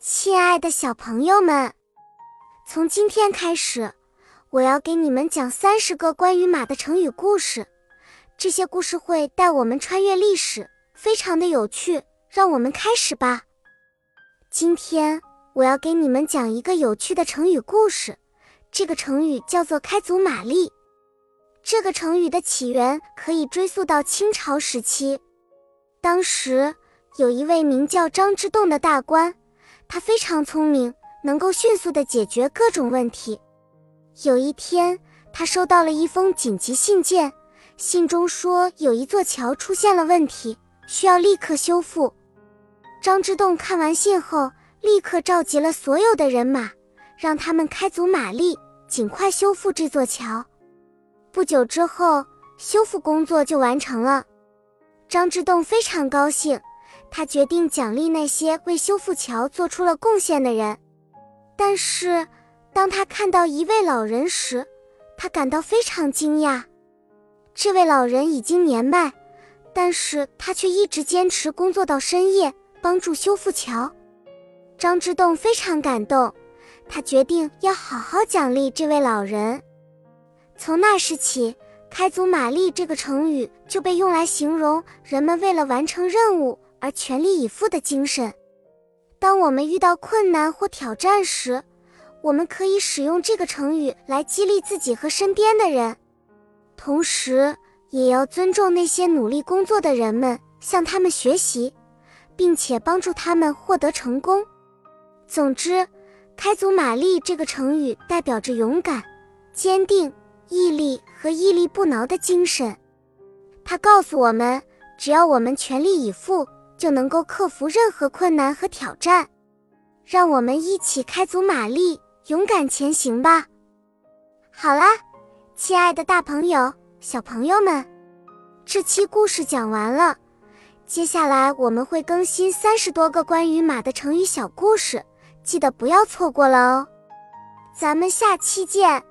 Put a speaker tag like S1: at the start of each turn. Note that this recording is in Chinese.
S1: 亲爱的小朋友们，从今天开始，我要给你们讲三十个关于马的成语故事。这些故事会带我们穿越历史，非常的有趣。让我们开始吧。今天我要给你们讲一个有趣的成语故事，这个成语叫做“开足马力”。这个成语的起源可以追溯到清朝时期，当时有一位名叫张之洞的大官。他非常聪明，能够迅速地解决各种问题。有一天，他收到了一封紧急信件，信中说有一座桥出现了问题，需要立刻修复。张之洞看完信后，立刻召集了所有的人马，让他们开足马力，尽快修复这座桥。不久之后，修复工作就完成了。张之洞非常高兴。他决定奖励那些为修复桥做出了贡献的人，但是当他看到一位老人时，他感到非常惊讶。这位老人已经年迈，但是他却一直坚持工作到深夜，帮助修复桥。张之洞非常感动，他决定要好好奖励这位老人。从那时起，“开足马力”这个成语就被用来形容人们为了完成任务。而全力以赴的精神。当我们遇到困难或挑战时，我们可以使用这个成语来激励自己和身边的人，同时也要尊重那些努力工作的人们，向他们学习，并且帮助他们获得成功。总之，“开足马力”这个成语代表着勇敢、坚定、毅力和屹立不挠的精神。它告诉我们，只要我们全力以赴。就能够克服任何困难和挑战，让我们一起开足马力，勇敢前行吧！好啦，亲爱的大朋友、小朋友们，这期故事讲完了，接下来我们会更新三十多个关于马的成语小故事，记得不要错过了哦！咱们下期见。